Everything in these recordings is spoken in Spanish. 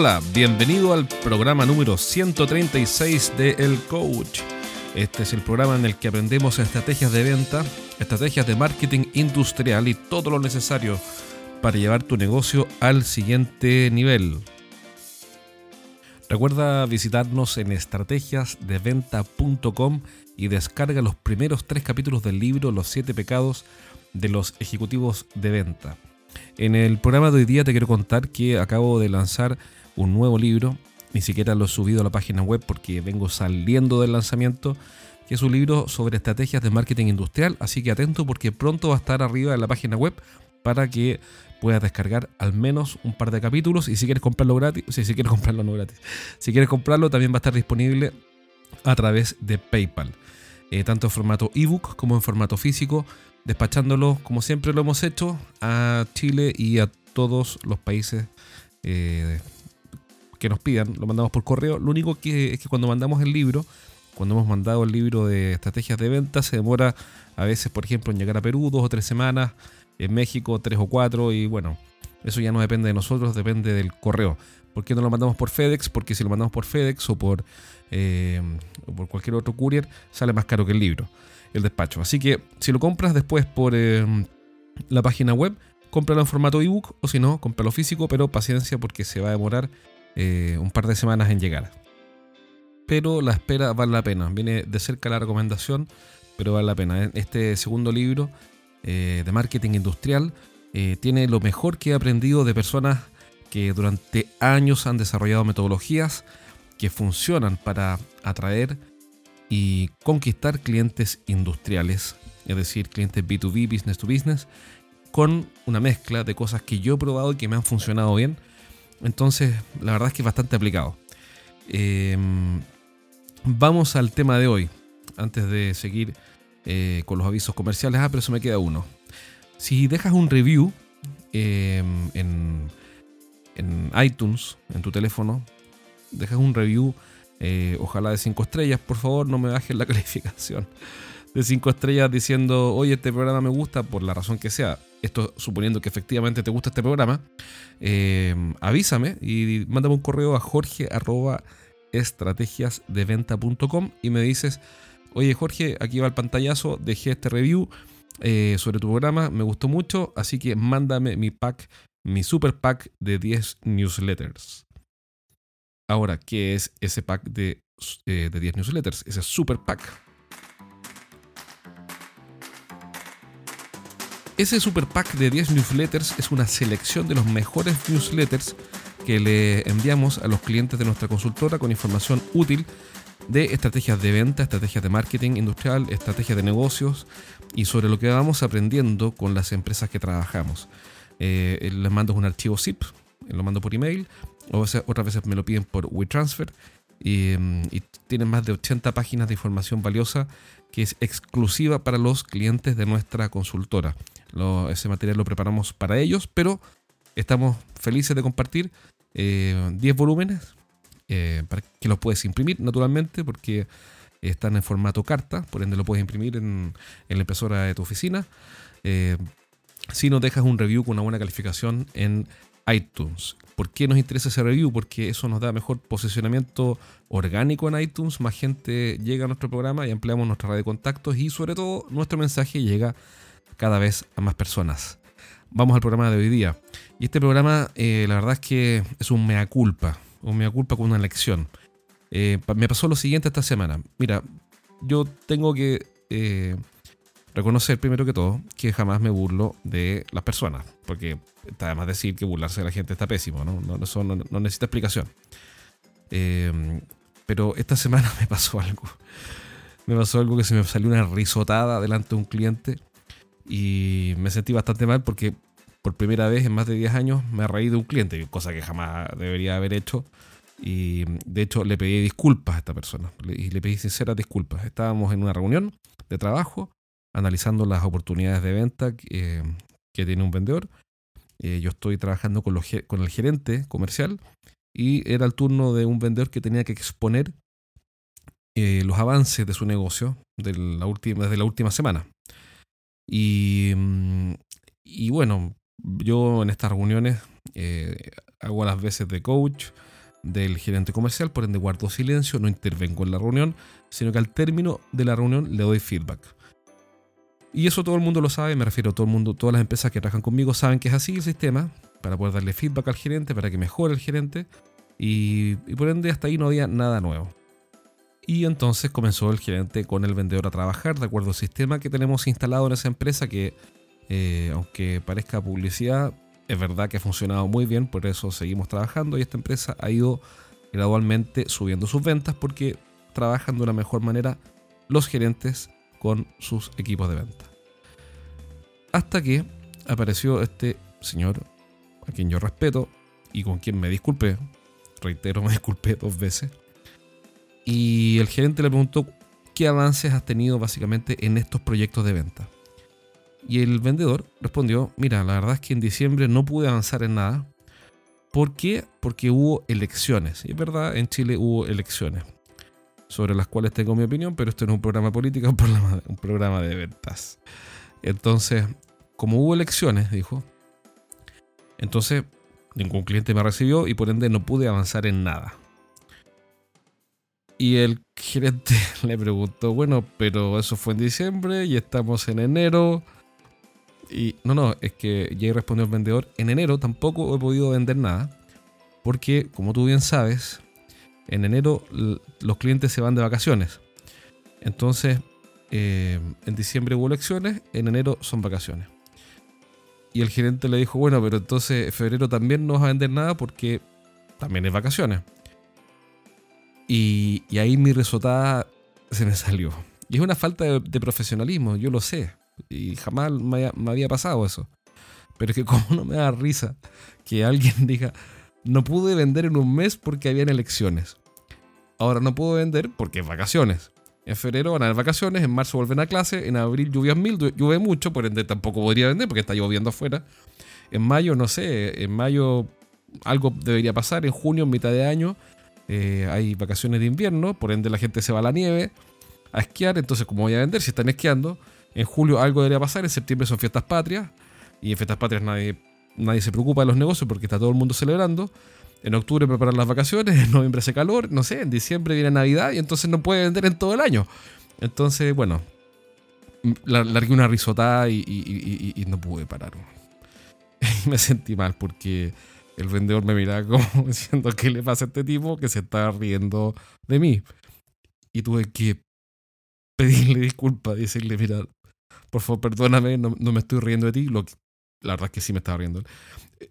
Hola, bienvenido al programa número 136 de El Coach. Este es el programa en el que aprendemos estrategias de venta, estrategias de marketing industrial y todo lo necesario para llevar tu negocio al siguiente nivel. Recuerda visitarnos en estrategiasdeventa.com y descarga los primeros tres capítulos del libro Los siete pecados de los ejecutivos de venta. En el programa de hoy día te quiero contar que acabo de lanzar un nuevo libro, ni siquiera lo he subido a la página web porque vengo saliendo del lanzamiento, que es un libro sobre estrategias de marketing industrial, así que atento porque pronto va a estar arriba en la página web para que puedas descargar al menos un par de capítulos. Y si quieres comprarlo gratis, si quieres comprarlo no gratis, si quieres comprarlo también va a estar disponible a través de PayPal, eh, tanto en formato ebook como en formato físico, despachándolo como siempre lo hemos hecho a Chile y a todos los países eh, que nos pidan, lo mandamos por correo. Lo único que es que cuando mandamos el libro, cuando hemos mandado el libro de estrategias de venta, se demora a veces, por ejemplo, en llegar a Perú dos o tres semanas, en México tres o cuatro, y bueno, eso ya no depende de nosotros, depende del correo. ¿Por qué no lo mandamos por FedEx? Porque si lo mandamos por FedEx o por, eh, o por cualquier otro courier, sale más caro que el libro, el despacho. Así que si lo compras después por eh, la página web, cómpralo en formato ebook o si no, cómpralo físico, pero paciencia porque se va a demorar eh, un par de semanas en llegar. Pero la espera vale la pena. Viene de cerca la recomendación, pero vale la pena. Este segundo libro eh, de marketing industrial eh, tiene lo mejor que he aprendido de personas que durante años han desarrollado metodologías que funcionan para atraer y conquistar clientes industriales, es decir, clientes B2B, business to business, con una mezcla de cosas que yo he probado y que me han funcionado bien entonces, la verdad es que es bastante aplicado. Em, vamos al tema de hoy, antes de seguir eh, con los avisos comerciales. Ah, pero eso me queda uno. Si dejas un review em, en, iTunes, en tu teléfono, dejas un review, eh, ojalá de 5 estrellas, por favor, no me bajes la calificación de 5 estrellas diciendo, oye, este programa me gusta por la razón que sea. Esto suponiendo que efectivamente te gusta este programa, eh, avísame y mándame un correo a jorge y me dices, oye Jorge, aquí va el pantallazo, dejé este review eh, sobre tu programa, me gustó mucho, así que mándame mi pack, mi super pack de 10 newsletters. Ahora, ¿qué es ese pack de, eh, de 10 newsletters? Ese super pack Ese super pack de 10 newsletters es una selección de los mejores newsletters que le enviamos a los clientes de nuestra consultora con información útil de estrategias de venta, estrategias de marketing industrial, estrategias de negocios y sobre lo que vamos aprendiendo con las empresas que trabajamos. Eh, les mando un archivo zip, lo mando por email, o otras veces me lo piden por WeTransfer y, mm, y tienen más de 80 páginas de información valiosa que es exclusiva para los clientes de nuestra consultora ese material lo preparamos para ellos, pero estamos felices de compartir 10 eh, volúmenes eh, para que los puedes imprimir naturalmente porque están en formato carta, por ende lo puedes imprimir en, la impresora de tu oficina. Eh, si nos dejas un review con una buena calificación en iTunes. ¿Por qué nos interesa ese review? Porque eso nos da mejor posicionamiento orgánico en iTunes, más gente llega a nuestro programa y ampliamos nuestra red de contactos y sobre todo nuestro mensaje llega cada vez a más personas. Vamos al programa de hoy día. Y este programa, eh, la verdad es que es un mea culpa, un mea culpa con una lección. Eh, me pasó lo siguiente esta semana. Mira, yo tengo que eh, reconocer primero que todo que jamás me burlo de las personas, porque además decir que burlarse de la gente está pésimo, ¿no? no eso no, no necesita explicación. pero esta semana me pasó algo. Me pasó algo que se me salió una risotada delante de un cliente y me sentí bastante mal porque por primera vez en más de 10 años me reí de un cliente, cosa que jamás debería haber hecho. Y de hecho le pedí disculpas a esta persona y le pedí sinceras disculpas. Estábamos en una reunión de trabajo analizando las oportunidades de venta que, tiene un vendedor. Eh, yo estoy trabajando con, con el gerente comercial y era el turno de un vendedor que tenía que exponer eh, los avances de su negocio de la última, desde la última semana. Y, mm, y bueno, yo en estas reuniones eh, hago las veces de coach, del gerente comercial, por ende guardo silencio, no intervengo en la reunión, sino que al término de la reunión le doy feedback. Y eso todo el mundo lo sabe, me refiero a todo el mundo, todas las empresas que trabajan conmigo saben que es así el sistema, para poder darle feedback al gerente, para que mejore el gerente, y, por ende hasta ahí no había nada nuevo. Y entonces comenzó el gerente con el vendedor a trabajar de acuerdo al sistema que tenemos instalado en esa empresa que, eh, aunque parezca publicidad, es verdad que ha funcionado muy bien, por eso seguimos trabajando y esta empresa ha ido gradualmente subiendo sus ventas porque trabajan de una mejor manera los gerentes con sus equipos de venta. Hasta que apareció este señor, a quien yo respeto y con quien me disculpé, reitero, me disculpé dos veces, y el gerente le preguntó qué avances has tenido básicamente en estos proyectos de venta. Y el vendedor respondió, mira, la verdad es que en diciembre no pude avanzar en nada. ¿Por qué? Porque hubo elecciones. Y es verdad, en Chile hubo elecciones, sobre las cuales tengo mi opinión, pero esto no es un programa político, es un programa de ventas. Entonces, como hubo elecciones, dijo, entonces ningún cliente me recibió y por ende no pude avanzar en nada. Y el gerente le preguntó, bueno, pero eso fue en diciembre y estamos en enero. Y no, no, es que ya respondió el vendedor, en enero tampoco he podido vender nada. Porque, como tú bien sabes, en enero los clientes se van de vacaciones. Entonces, eh, en diciembre hubo elecciones, en enero son vacaciones. Y el gerente le dijo, bueno, pero entonces en febrero también no vas a vender nada porque también es vacaciones. Y, ahí mi risotada se me salió. Y es una falta de, profesionalismo, yo lo sé. Y jamás me, había pasado eso. Pero es que como no me da risa que alguien diga, no pude vender en un mes porque habían elecciones. Ahora no puedo vender porque es vacaciones. En febrero van a haber vacaciones, en marzo vuelven a clase, en abril lluvias mil, llueve mucho, por ende tampoco podría vender porque está lloviendo afuera. En mayo, no sé, en mayo algo debería pasar, en junio, en mitad de año, eh, hay vacaciones de invierno, por ende la gente se va a la nieve a esquiar, entonces ¿cómo voy a vender si están esquiando? En julio algo debería pasar, en septiembre son fiestas patrias, y en fiestas patrias nadie, nadie se preocupa de los negocios porque está todo el mundo celebrando. En octubre preparan las vacaciones, en noviembre hace calor, no sé, en diciembre viene Navidad y entonces no puede vender en todo el año. Entonces, bueno, largué una risotada y, y no pude parar. me sentí mal porque el vendedor me miraba como diciendo, ¿qué le pasa a este tipo que se está riendo de mí? Y tuve que pedirle disculpas, decirle, mira, por favor, perdóname, no, me estoy riendo de ti. La verdad es que sí me estaba riendo.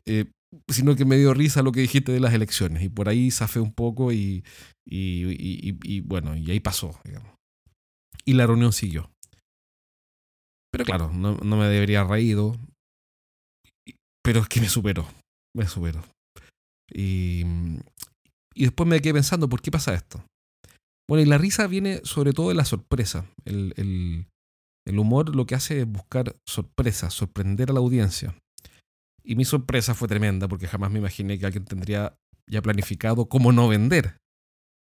Eh, sino que me dio risa lo que dijiste de las elecciones. Y por ahí zafé un poco y, y, bueno, y ahí pasó. Y la reunión siguió. Pero claro, no, no me debería haber reído. Pero es que me superó me supero. Y, y después me quedé pensando, ¿por qué pasa esto? Bueno, y la risa viene sobre todo de la sorpresa. El, el, el humor lo que hace es buscar sorpresa, sorprender a la audiencia. Y mi sorpresa fue tremenda porque jamás me imaginé que alguien tendría ya planificado cómo no vender,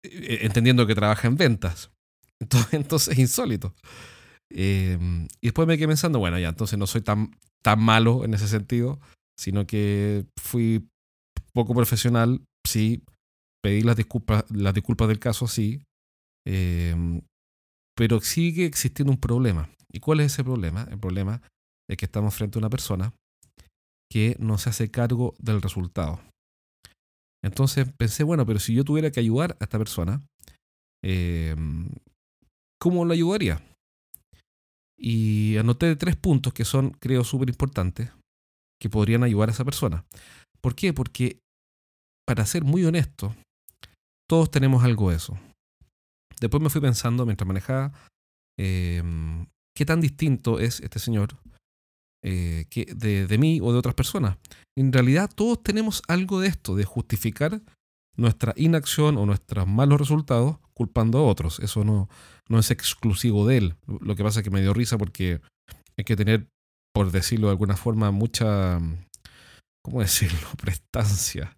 e, e, entendiendo que trabaja en ventas. Entonces, entonces es insólito. Eh, y después me quedé pensando, bueno, ya, entonces no soy tan, tan malo en ese sentido sino que fui poco profesional, sí, pedí las disculpas, las disculpas del caso, sí, em, pero sigue existiendo un problema. ¿Y cuál es ese problema? El problema es que estamos frente a una persona que no se hace cargo del resultado. Entonces pensé, bueno, pero si yo tuviera que ayudar a esta persona, em, ¿cómo lo ayudaría? Y anoté tres puntos que son, creo, súper importantes que podrían ayudar a esa persona. ¿Por qué? Porque, para ser muy honesto, todos tenemos algo de eso. Después me fui pensando mientras manejaba em, qué tan distinto es este señor eh, que de, mí o de otras personas. En realidad todos tenemos algo de esto, de justificar nuestra inacción o nuestros malos resultados culpando a otros. Eso no, no es exclusivo de él. Lo que pasa es que me dio risa porque hay que tener por decirlo de alguna forma, mucha, ¿cómo decirlo?, prestancia.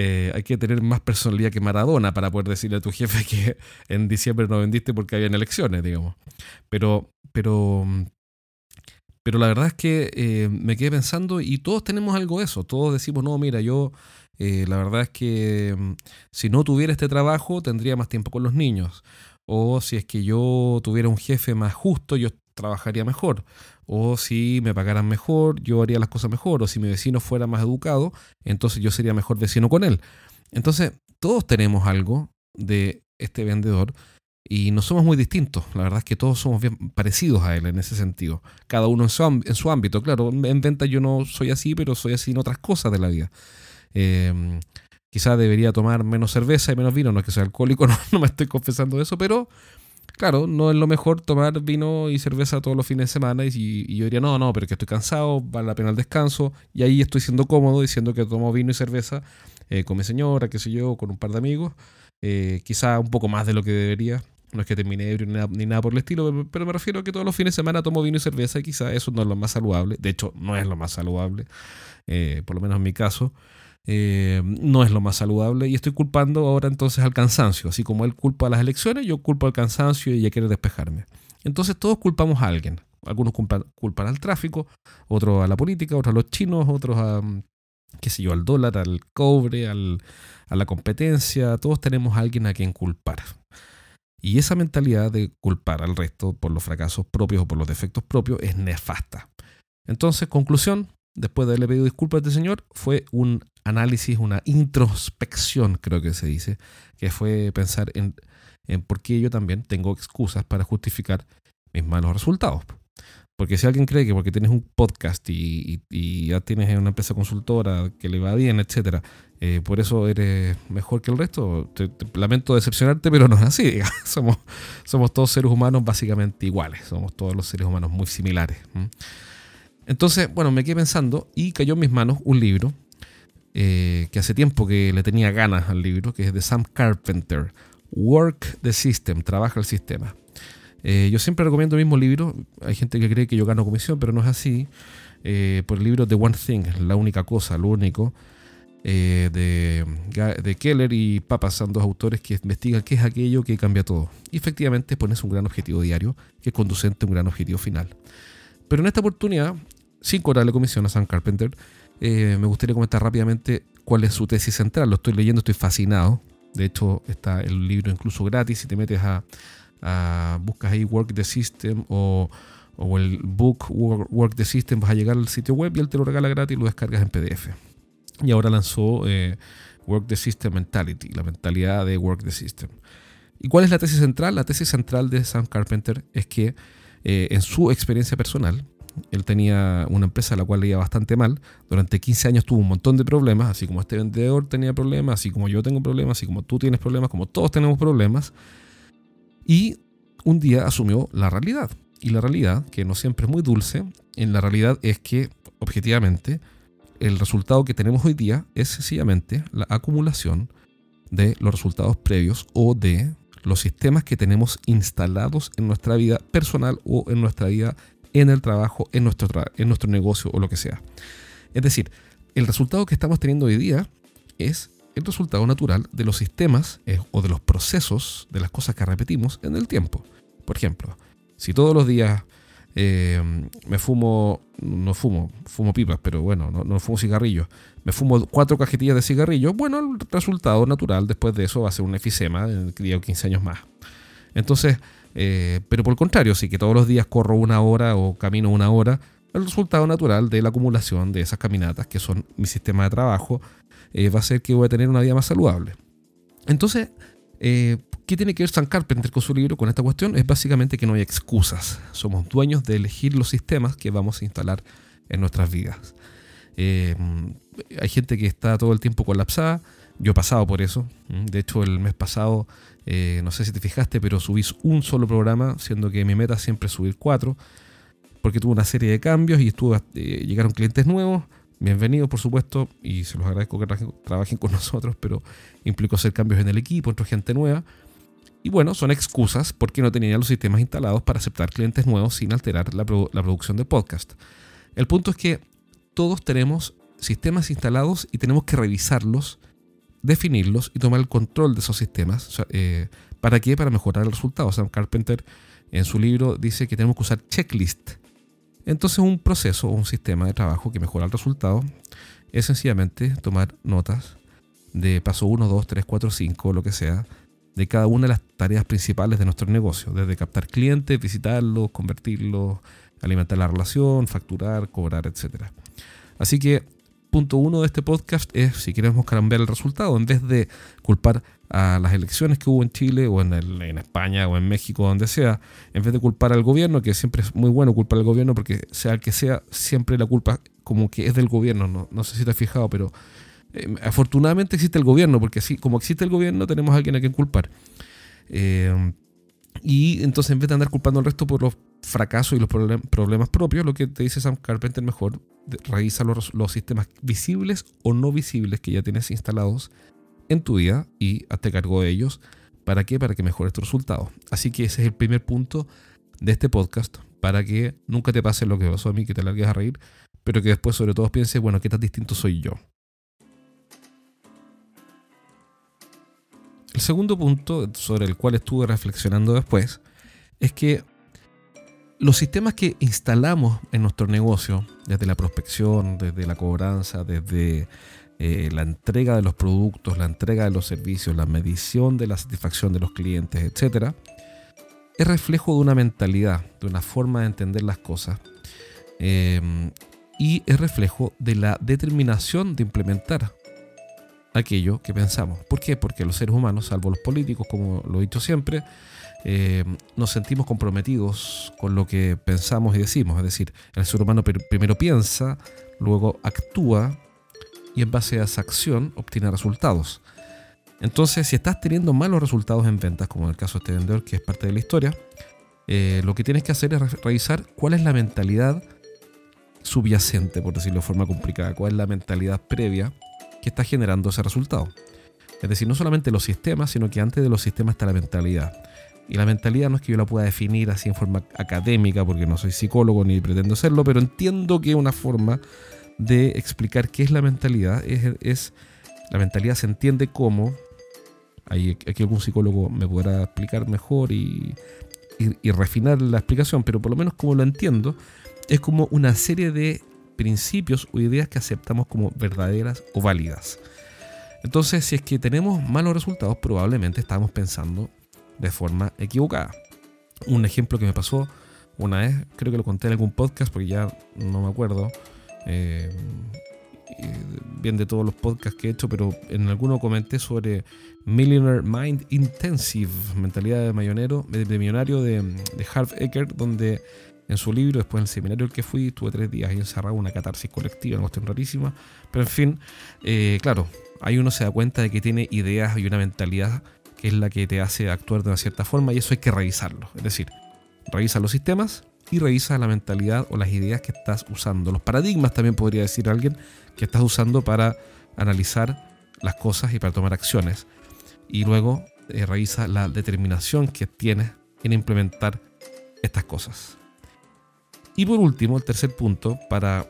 Eh, hay que tener más personalidad que Maradona para poder decirle a tu jefe que en diciembre no vendiste porque habían elecciones, digamos. Pero, pero, pero la verdad es que eh, me quedé pensando y todos tenemos algo de eso. Todos decimos, no, mira, yo eh, la verdad es que mm, si no tuviera este trabajo tendría más tiempo con los niños. O si es que yo tuviera un jefe más justo, yo trabajaría mejor. O si me pagaran mejor, yo haría las cosas mejor. O si mi vecino fuera más educado, entonces yo sería mejor vecino con él. Entonces, todos tenemos algo de este vendedor y no somos muy distintos. La verdad es que todos somos bien parecidos a él en ese sentido. Cada uno en su, ámbito. Claro, en venta yo no soy así, pero soy así en otras cosas de la vida. Eh, quizá debería tomar menos cerveza y menos vino, no es que sea alcohólico, no, me estoy confesando eso, pero claro, no es lo mejor tomar vino y cerveza todos los fines de semana y, yo diría, no, no, pero que estoy cansado, vale la pena el descanso y ahí estoy siendo cómodo diciendo que tomo vino y cerveza eh, con mi señora, qué sé yo, con un par de amigos, eh, quizá un poco más de lo que debería. No es que termine ebrio ni nada, por el estilo, pero me refiero a que todos los fines de semana tomo vino y cerveza y quizá eso no es lo más saludable. De hecho, no es lo más saludable, eh, por lo menos en mi caso. Eh, no es lo más saludable y estoy culpando ahora entonces al cansancio. Así como él culpa a las elecciones, yo culpo al cansancio y ya quiere despejarme. Entonces todos culpamos a alguien. Algunos culpan, al tráfico, otros a la política, otros a los chinos, otros a, qué sé yo, al dólar, al cobre, al, a la competencia. Todos tenemos a alguien a quien culpar. Y esa mentalidad de culpar al resto por los fracasos propios o por los defectos propios es nefasta. Entonces, conclusión, después de haberle pedido disculpas a este señor, fue un análisis, una introspección, creo que se dice, que fue pensar en, por qué yo también tengo excusas para justificar mis malos resultados. Porque si alguien cree que porque tienes un podcast y, ya tienes una empresa consultora que le va bien, etcétera, eh, por eso eres mejor que el resto, lamento decepcionarte, pero no es así. somos todos seres humanos básicamente iguales, somos todos los seres humanos muy similares. Entonces, bueno, me quedé pensando y cayó en mis manos un libro eh, que hace tiempo que le tenía ganas al libro, que es de Sam Carpenter, Work the System, Trabaja el Sistema. Eh, yo siempre recomiendo el mismo libro, hay gente que cree que yo gano comisión, pero no es así, eh, por el libro The One Thing, La única cosa, lo único, de, Keller y Papa son dos autores que investigan qué es aquello que cambia todo. Y efectivamente pones un gran objetivo diario que es conducente a un gran objetivo final. Pero en esta oportunidad sin cobrarle comisión a Sam Carpenter, eh, me gustaría comentar rápidamente cuál es su tesis central. Lo estoy leyendo, estoy fascinado. De hecho, está el libro incluso gratis. Si te metes a, buscas ahí Work the System o, el book Work, the System, vas a llegar al sitio web y él te lo regala gratis y lo descargas en PDF. Y ahora lanzó eh, Work the System Mentality, la mentalidad de Work the System. ¿Y cuál es la tesis central? La tesis central de Sam Carpenter es que eh, en su experiencia personal, él tenía una empresa a la cual le iba bastante mal. Durante 15 años tuvo un montón de problemas, así como este vendedor tenía problemas, así como yo tengo problemas, así como tú tienes problemas, como todos tenemos problemas. Y un día asumió la realidad. Y la realidad, que no siempre es muy dulce, en la realidad es que, objetivamente, el resultado que tenemos hoy día es sencillamente la acumulación de los resultados previos o de los sistemas que tenemos instalados en nuestra vida personal o en nuestra vida en el trabajo, en nuestro, en nuestro negocio o lo que sea. Es decir, el resultado que estamos teniendo hoy día es el resultado natural de los sistemas eh, o de los procesos de las cosas que repetimos en el tiempo. Por ejemplo, si todos los días eh, me fumo, no fumo, fumo pipas, pero bueno, no, no, fumo cigarrillos, me fumo cuatro cajetillas de cigarrillos, bueno, el resultado natural después de eso va a ser un efisema en 10 o 15 años más. Entonces, eh, pero por el contrario, si que todos los días corro una hora o camino una hora, el resultado natural de la acumulación de esas caminatas, que son mi sistema de trabajo, eh, va a ser que voy a tener una vida más saludable. Entonces, eh, ¿qué tiene que ver San Carpenter con su libro con esta cuestión? Es básicamente que no hay excusas. Somos dueños de elegir los sistemas que vamos a instalar en nuestras vidas. hay gente que está todo el tiempo colapsada. Yo he pasado por eso. De hecho, el mes pasado eh, no sé si te fijaste, pero subís un solo programa, siendo que mi meta siempre es subir cuatro, porque tuve una serie de cambios y estuvo, eh, llegaron clientes nuevos. Bienvenidos, por supuesto, y se los agradezco que trabajen con nosotros, pero implicó hacer cambios en el equipo, entre gente nueva. Y bueno, son excusas porque no tenía los sistemas instalados para aceptar clientes nuevos sin alterar la producción de podcast. El punto es que todos tenemos sistemas instalados y tenemos que revisarlos definirlos y tomar el control de esos sistemas. Eh, ¿Para qué? Para mejorar el resultado. Sam Carpenter en su libro dice que tenemos que usar checklist. Entonces un proceso o un sistema de trabajo que mejora el resultado es sencillamente tomar notas de paso 1, 2, 3, 4, 5, lo que sea, de cada una de las tareas principales de nuestro negocio, desde captar clientes, visitarlos, convertirlos, alimentar la relación, facturar, cobrar, etc. Así que punto uno de este podcast es si queremos cambiar el resultado, en vez de culpar a las elecciones que hubo en Chile o en, España o en México, donde sea, en vez de culpar al gobierno, que siempre es muy bueno culpar al gobierno porque sea el que sea, siempre la culpa como que es del gobierno, no, sé si te has fijado, pero eh, afortunadamente existe el gobierno, porque así como existe el gobierno tenemos a alguien a quien culpar. Eh, y entonces en vez de andar culpando al resto por los fracasos y los problemas propios, lo que te dice Sam Carpenter mejor, revisa los, sistemas visibles o no visibles que ya tienes instalados en tu vida y hazte cargo de ellos. ¿Para qué? Para que mejores tu resultado. Así que ese es el primer punto de este podcast, para que nunca te pase lo que pasó a mí, que te largues a reír, pero que después sobre todo pienses, bueno, ¿qué tan distinto soy yo? El segundo punto sobre el cual estuve reflexionando después es que los sistemas que instalamos en nuestro negocio, desde la prospección, desde la cobranza, desde eh, la entrega de los productos, la entrega de los servicios, la medición de la satisfacción de los clientes, etc., es reflejo de una mentalidad, de una forma de entender las cosas. Eh, y es reflejo de la determinación de implementar aquello que pensamos. ¿Por qué? Porque los seres humanos, salvo los políticos, como lo he dicho siempre, eh, nos sentimos comprometidos con lo que pensamos y decimos. Es decir, el ser humano primero piensa, luego actúa y en base a esa acción obtiene resultados. Entonces, si estás teniendo malos resultados en ventas, como en el caso de este vendedor, que es parte de la historia, eh, lo que tienes que hacer es revisar cuál es la mentalidad subyacente, por decirlo de forma complicada, cuál es la mentalidad previa que está generando ese resultado. Es decir, no solamente los sistemas, sino que antes de los sistemas está la mentalidad. Y la mentalidad no es que yo la pueda definir así en forma académica, porque no soy psicólogo ni pretendo serlo, pero entiendo que una forma de explicar qué es la mentalidad es, la mentalidad se entiende como, hay, aquí algún psicólogo me podrá explicar mejor y, y refinar la explicación, pero por lo menos como lo entiendo, es como una serie de principios o ideas que aceptamos como verdaderas o válidas. Entonces, si es que tenemos malos resultados, probablemente estamos pensando de forma equivocada. Un ejemplo que me pasó una vez, creo que lo conté en algún podcast porque ya no me acuerdo eh, bien de todos los podcasts que he hecho, pero en alguno comenté sobre Millionaire Mind Intensive, mentalidad de millonero, de, millonario de, de Harv Eker, donde en su libro, después en el seminario al que fui, tuve tres días ahí encerrado, una catarsis colectiva, una cuestión rarísima. Pero en fin, eh, claro, ahí uno se da cuenta de que tiene ideas y una mentalidad que es la que te hace actuar de una cierta forma y eso hay que revisarlo. Es decir, revisa los sistemas y revisa la mentalidad o las ideas que estás usando. Los paradigmas también podría decir alguien que estás usando para analizar las cosas y para tomar acciones. Y luego eh, revisa la determinación que tienes en implementar estas cosas. Y por último, el tercer punto, para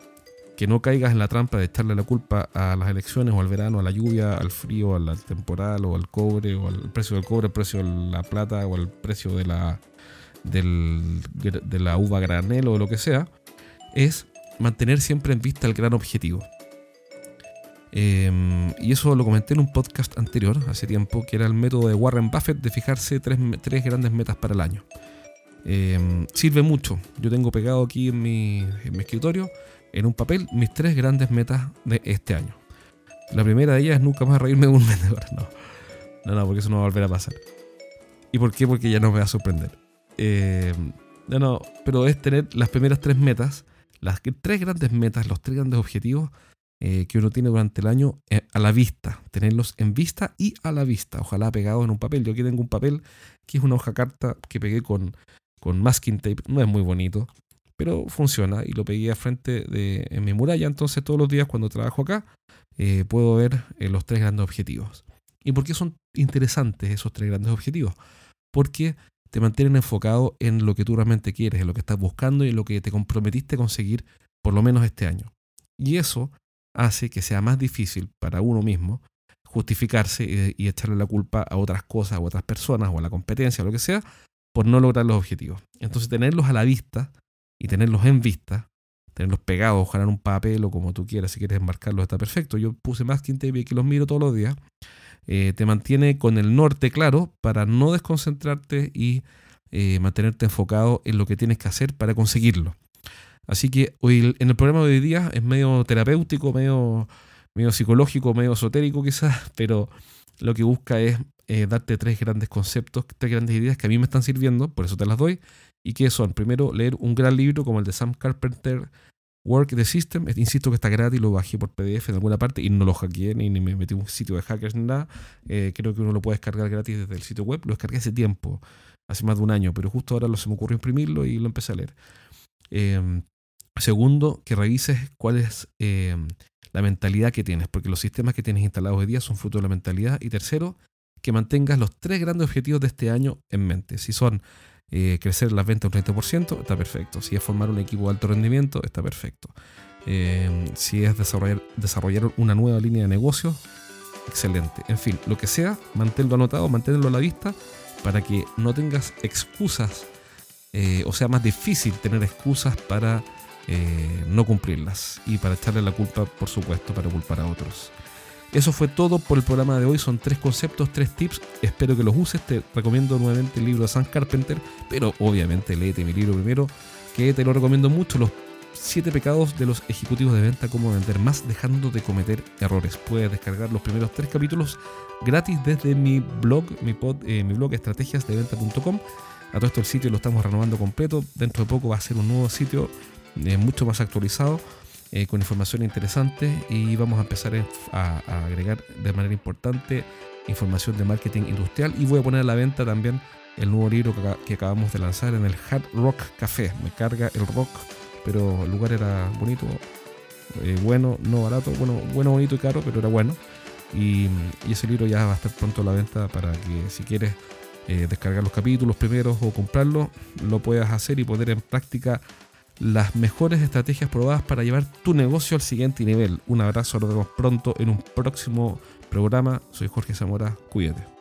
que no caigas en la trampa de echarle la culpa a las elecciones o al verano, a la lluvia, al frío, al temporal o al cobre o al precio del cobre, al precio de la plata o al precio de la, de la uva granel o lo que sea, es mantener siempre en vista el gran objetivo. Em, y eso lo comenté en un podcast anterior, hace tiempo, que era el método de Warren Buffett de fijarse tres, tres grandes metas para el año. Em, sirve mucho. Yo tengo pegado aquí en mi, escritorio, en un papel, mis tres grandes metas de este año. La primera de ellas es nunca más reírme de un vendedor. No, no, no, porque eso no va a volver a pasar. ¿Y por qué? Porque ya no me va a sorprender. Em, no, no, pero es tener las primeras tres metas, las tres grandes metas, los tres grandes objetivos eh, que uno tiene durante el año eh, a la vista, tenerlos en vista y a la vista, ojalá pegados en un papel. Yo aquí tengo un papel que es una hoja carta que pegué con con masking tape. No es muy bonito, pero funciona y lo pegué a frente de, mi muralla. Entonces todos los días cuando trabajo acá eh, puedo ver eh, los tres grandes objetivos. ¿Y por qué son interesantes esos tres grandes objetivos? Porque te mantienen enfocado en lo que tú realmente quieres, en lo que estás buscando y en lo que te comprometiste a conseguir por lo menos este año. Y eso hace que sea más difícil para uno mismo justificarse y, y echarle la culpa a otras cosas, a otras personas o a la competencia o lo que sea, por no lograr los objetivos. Entonces tenerlos a la vista y tenerlos en vista tenerlos pegados, ojalá en un papel o como tú quieras, si quieres enmarcarlos está perfecto. Yo puse más que que los miro todos los días. Eh, te mantiene con el norte claro para no desconcentrarte y eh, mantenerte enfocado en lo que tienes que hacer para conseguirlo. Así que hoy, en el programa de hoy día es medio terapéutico, medio, medio psicológico, medio esotérico quizás, pero lo que busca es eh, darte tres grandes conceptos, tres grandes ideas que a mí me están sirviendo, por eso te las doy, y que son, primero, leer un gran libro como el de Sam Carpenter, Work the System, insisto que está gratis, lo bajé por PDF en alguna parte y no lo hackeé ni, me metí en un sitio de hackers ni nada. Eh, creo que uno lo puede descargar gratis desde el sitio web. Lo descargué hace tiempo, hace más de un año, pero justo ahora se me ocurrió imprimirlo y lo empecé a leer. Em, segundo, que revises cuál es em, la mentalidad que tienes, porque los sistemas que tienes instalados hoy día son fruto de la mentalidad. Y tercero, que mantengas los tres grandes objetivos de este año en mente. Si son eh, crecer las ventas un 30%, está perfecto. Si es formar un equipo de alto rendimiento, está perfecto. Eh, si es desarrollar, una nueva línea de negocio, excelente. En fin, lo que sea, manténlo anotado, manténlo a la vista para que no tengas excusas, eh, o sea, más difícil tener excusas para no cumplirlas y para echarle la culpa, por supuesto, para culpar a otros. Eso fue todo por el programa de hoy. Son tres conceptos, tres tips. Espero que los uses. Te recomiendo nuevamente el libro de Sam Carpenter, pero obviamente léete mi libro primero, que te lo recomiendo mucho. Los siete pecados de los ejecutivos de venta, cómo vender más dejando de cometer errores. Puedes descargar los primeros tres capítulos gratis desde mi blog, mi, eh, blog estrategiasdeventa.com. A todo esto el sitio lo estamos renovando completo. Dentro de poco va a ser un nuevo sitio eh, mucho más actualizado eh, con información interesante y vamos a empezar a, agregar de manera importante información de marketing industrial y voy a poner a la venta también el nuevo libro que, acabamos de lanzar en el Hard Rock Café. Me carga el rock, pero el lugar era bonito, eh, bueno, no barato, bueno, bueno, bonito y caro, pero era bueno. Y, ese libro ya va a estar pronto a la venta para que si quieres eh, descargar los capítulos primeros o comprarlo, lo puedas hacer y poner en práctica las mejores estrategias probadas para llevar tu negocio al siguiente nivel. Un abrazo, nos vemos pronto en un próximo programa. Soy Jorge Zamora, cuídate.